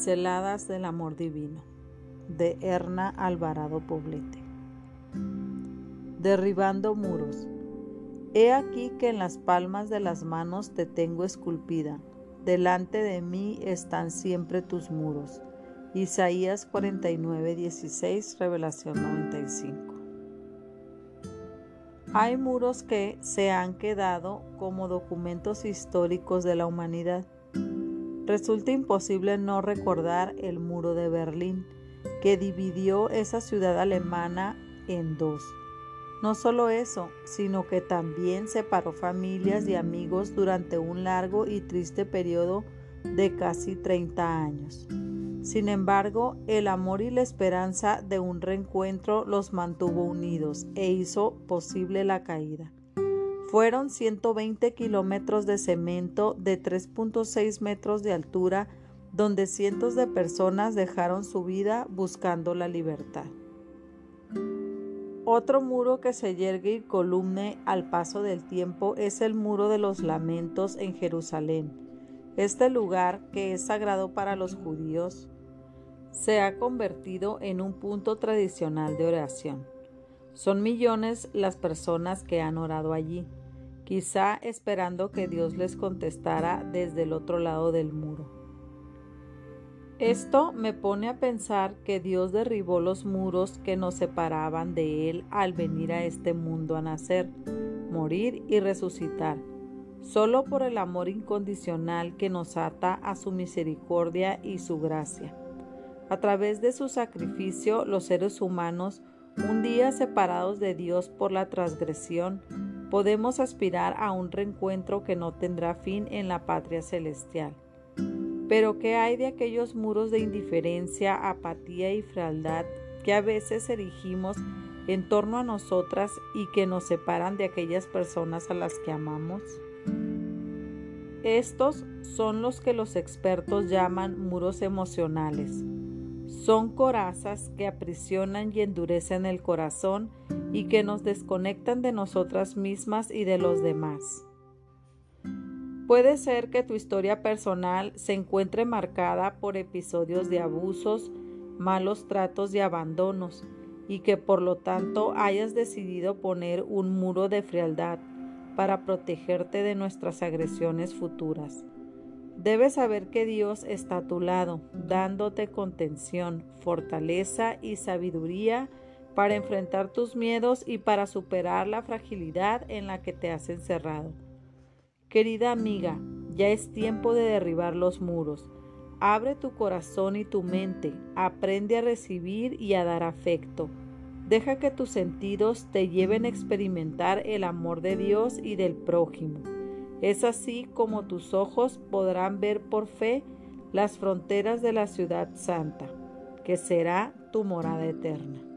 Pinceladas del Amor Divino de Erna Alvarado Poblete. Derribando muros. He aquí que en las palmas de las manos te tengo esculpida. Delante de mí están siempre tus muros. Isaías 49, 16, Revelación 95. Hay muros que se han quedado como documentos históricos de la humanidad Resulta imposible no recordar el muro de Berlín, que dividió esa ciudad alemana en dos. No solo eso, sino que también separó familias y amigos durante un largo y triste periodo de casi 30 años. Sin embargo, el amor y la esperanza de un reencuentro los mantuvo unidos e hizo posible la caída. Fueron 120 kilómetros de cemento de 3.6 metros de altura donde cientos de personas dejaron su vida buscando la libertad. Otro muro que se yergue y columne al paso del tiempo es el muro de los lamentos en Jerusalén. Este lugar, que es sagrado para los judíos, se ha convertido en un punto tradicional de oración. Son millones las personas que han orado allí quizá esperando que Dios les contestara desde el otro lado del muro. Esto me pone a pensar que Dios derribó los muros que nos separaban de Él al venir a este mundo a nacer, morir y resucitar, solo por el amor incondicional que nos ata a su misericordia y su gracia. A través de su sacrificio, los seres humanos, un día separados de Dios por la transgresión, podemos aspirar a un reencuentro que no tendrá fin en la patria celestial. Pero ¿qué hay de aquellos muros de indiferencia, apatía y frialdad que a veces erigimos en torno a nosotras y que nos separan de aquellas personas a las que amamos? Estos son los que los expertos llaman muros emocionales. Son corazas que aprisionan y endurecen el corazón y que nos desconectan de nosotras mismas y de los demás. Puede ser que tu historia personal se encuentre marcada por episodios de abusos, malos tratos y abandonos, y que por lo tanto hayas decidido poner un muro de frialdad para protegerte de nuestras agresiones futuras. Debes saber que Dios está a tu lado, dándote contención, fortaleza y sabiduría para enfrentar tus miedos y para superar la fragilidad en la que te has encerrado. Querida amiga, ya es tiempo de derribar los muros. Abre tu corazón y tu mente, aprende a recibir y a dar afecto. Deja que tus sentidos te lleven a experimentar el amor de Dios y del prójimo. Es así como tus ojos podrán ver por fe las fronteras de la ciudad santa, que será tu morada eterna.